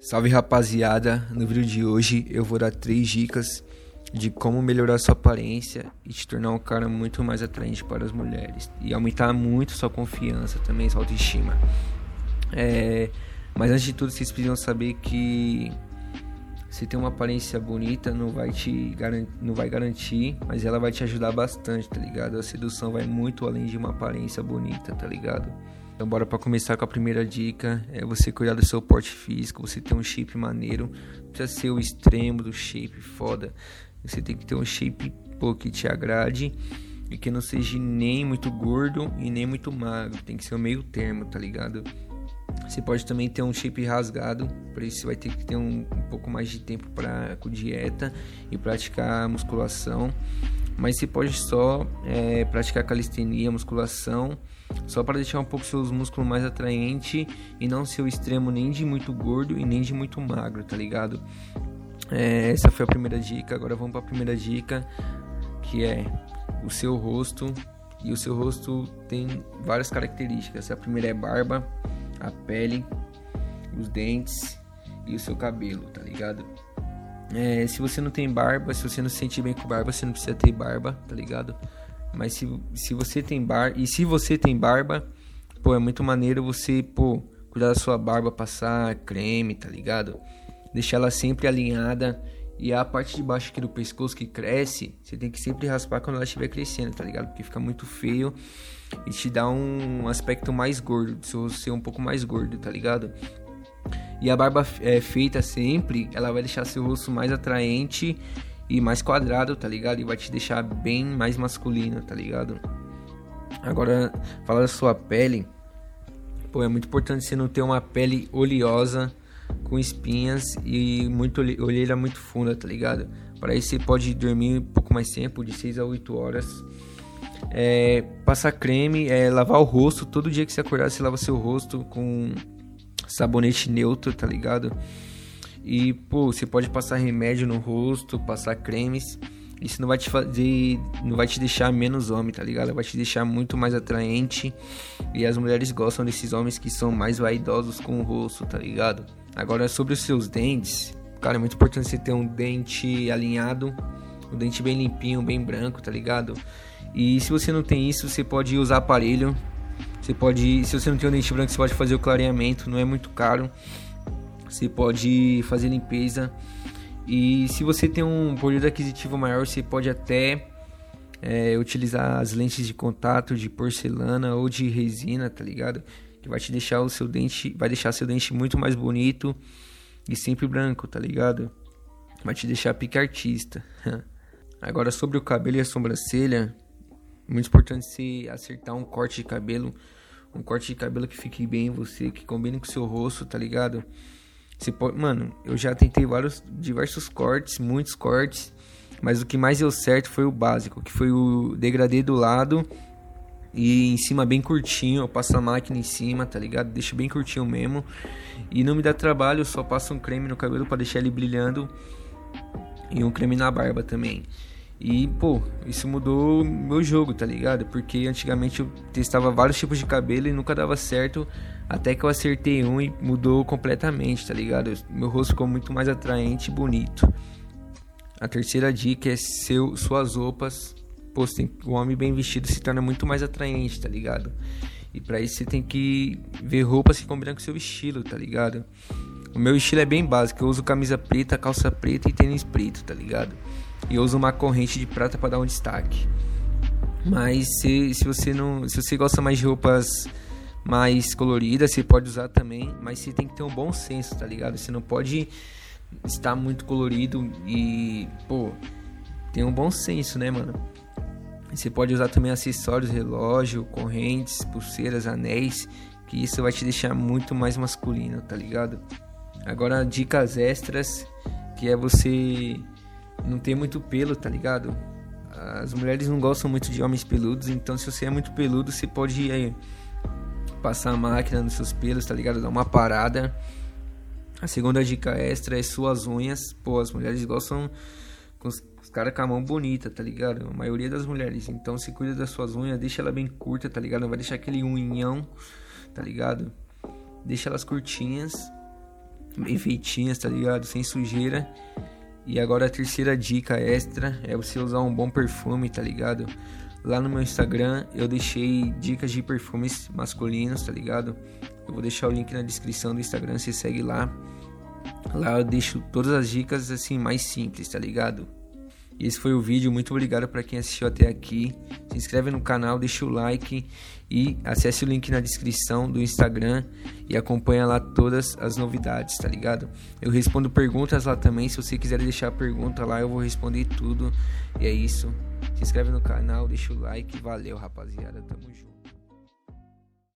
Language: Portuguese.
Salve rapaziada, no vídeo de hoje eu vou dar três dicas de como melhorar sua aparência e te tornar um cara muito mais atraente para as mulheres e aumentar muito sua confiança também, sua autoestima. É, mas antes de tudo, vocês precisam saber que se tem uma aparência bonita não vai te não vai garantir, mas ela vai te ajudar bastante, tá ligado? A sedução vai muito além de uma aparência bonita, tá ligado? Então bora para começar com a primeira dica, é você cuidar do seu porte físico, você ter um shape maneiro, não precisa ser o extremo do shape foda. Você tem que ter um shape pô, que te agrade e que não seja nem muito gordo e nem muito magro, tem que ser o meio termo, tá ligado? Você pode também ter um shape rasgado, por isso você vai ter que ter um, um pouco mais de tempo para com dieta e praticar musculação. Mas você pode só é, praticar calistenia, musculação só para deixar um pouco seus músculos mais atraente e não ser o extremo nem de muito gordo e nem de muito magro, tá ligado? É, essa foi a primeira dica. Agora vamos para a primeira dica, que é o seu rosto. E o seu rosto tem várias características. A primeira é barba, a pele, os dentes e o seu cabelo, tá ligado? É, se você não tem barba, se você não se sente bem com barba, você não precisa ter barba, tá ligado? Mas se, se você tem barba. E se você tem barba, pô, é muito maneiro você, pô, cuidar da sua barba, passar creme, tá ligado? Deixar ela sempre alinhada. E a parte de baixo aqui do pescoço que cresce, você tem que sempre raspar quando ela estiver crescendo, tá ligado? Porque fica muito feio e te dá um aspecto mais gordo, se você ser um pouco mais gordo, tá ligado? E a barba é, feita sempre, ela vai deixar seu rosto mais atraente e mais quadrado, tá ligado? E vai te deixar bem mais masculino, tá ligado? Agora, falar da sua pele. Pô, é muito importante você não ter uma pele oleosa, com espinhas e muito olheira muito funda, tá ligado? Para isso você pode dormir um pouco mais tempo, de 6 a 8 horas. É, passar creme, é, lavar o rosto. Todo dia que você acordar, você lava seu rosto com sabonete neutro, tá ligado? E, pô, você pode passar remédio no rosto, passar cremes. Isso não vai te fazer. Não vai te deixar menos homem, tá ligado? Vai te deixar muito mais atraente. E as mulheres gostam desses homens que são mais vaidosos com o rosto, tá ligado? Agora, sobre os seus dentes. Cara, é muito importante você ter um dente alinhado. Um dente bem limpinho, bem branco, tá ligado? E se você não tem isso, você pode usar aparelho. Você pode. Se você não tem um dente branco, você pode fazer o clareamento. Não é muito caro. Você pode fazer limpeza. E se você tem um poder aquisitivo maior, você pode até é, utilizar as lentes de contato de porcelana ou de resina, tá ligado? Que vai te deixar o seu dente, vai deixar seu dente muito mais bonito e sempre branco, tá ligado? Vai te deixar pique artista. Agora sobre o cabelo e a sobrancelha, muito importante se acertar um corte de cabelo, um corte de cabelo que fique bem em você, que combine com o seu rosto, tá ligado? Você pode, mano, eu já tentei vários diversos cortes, muitos cortes, mas o que mais deu certo foi o básico, que foi o degradê do lado e em cima bem curtinho, eu passo a máquina em cima, tá ligado? Deixo bem curtinho mesmo. E não me dá trabalho, eu só passo um creme no cabelo para deixar ele brilhando e um creme na barba também. E, pô, isso mudou meu jogo, tá ligado? Porque antigamente eu testava vários tipos de cabelo e nunca dava certo. Até que eu acertei um e mudou completamente, tá ligado? Meu rosto ficou muito mais atraente e bonito. A terceira dica é seu, suas roupas. Pô, tem, o homem bem vestido se torna muito mais atraente, tá ligado? E para isso você tem que ver roupas que combinam com seu estilo, tá ligado? O meu estilo é bem básico. Eu uso camisa preta, calça preta e tênis preto, tá ligado? E usa uma corrente de prata para dar um destaque. Mas se, se você não, se você gosta mais de roupas mais coloridas, você pode usar também, mas você tem que ter um bom senso, tá ligado? Você não pode estar muito colorido e, pô, tem um bom senso, né, mano? Você pode usar também acessórios, relógio, correntes, pulseiras, anéis, que isso vai te deixar muito mais masculino, tá ligado? Agora, dicas extras, que é você não tem muito pelo, tá ligado? As mulheres não gostam muito de homens peludos, então se você é muito peludo, você pode aí, passar a máquina nos seus pelos, tá ligado? Dar uma parada. A segunda dica extra é suas unhas. Pô, as mulheres gostam com os caras com a mão bonita, tá ligado? A maioria das mulheres. Então se cuida das suas unhas, deixa ela bem curta, tá ligado? Não vai deixar aquele unhão, tá ligado? Deixa elas curtinhas bem feitinhas, tá ligado? Sem sujeira. E agora a terceira dica extra é você usar um bom perfume, tá ligado? Lá no meu Instagram eu deixei dicas de perfumes masculinos, tá ligado? Eu vou deixar o link na descrição do Instagram, você segue lá. Lá eu deixo todas as dicas assim mais simples, tá ligado? E esse foi o vídeo, muito obrigado para quem assistiu até aqui. Se inscreve no canal, deixa o like e acesse o link na descrição do Instagram e acompanha lá todas as novidades, tá ligado? Eu respondo perguntas lá também, se você quiser deixar pergunta lá, eu vou responder tudo. E é isso. Se inscreve no canal, deixa o like, valeu, rapaziada, tamo junto.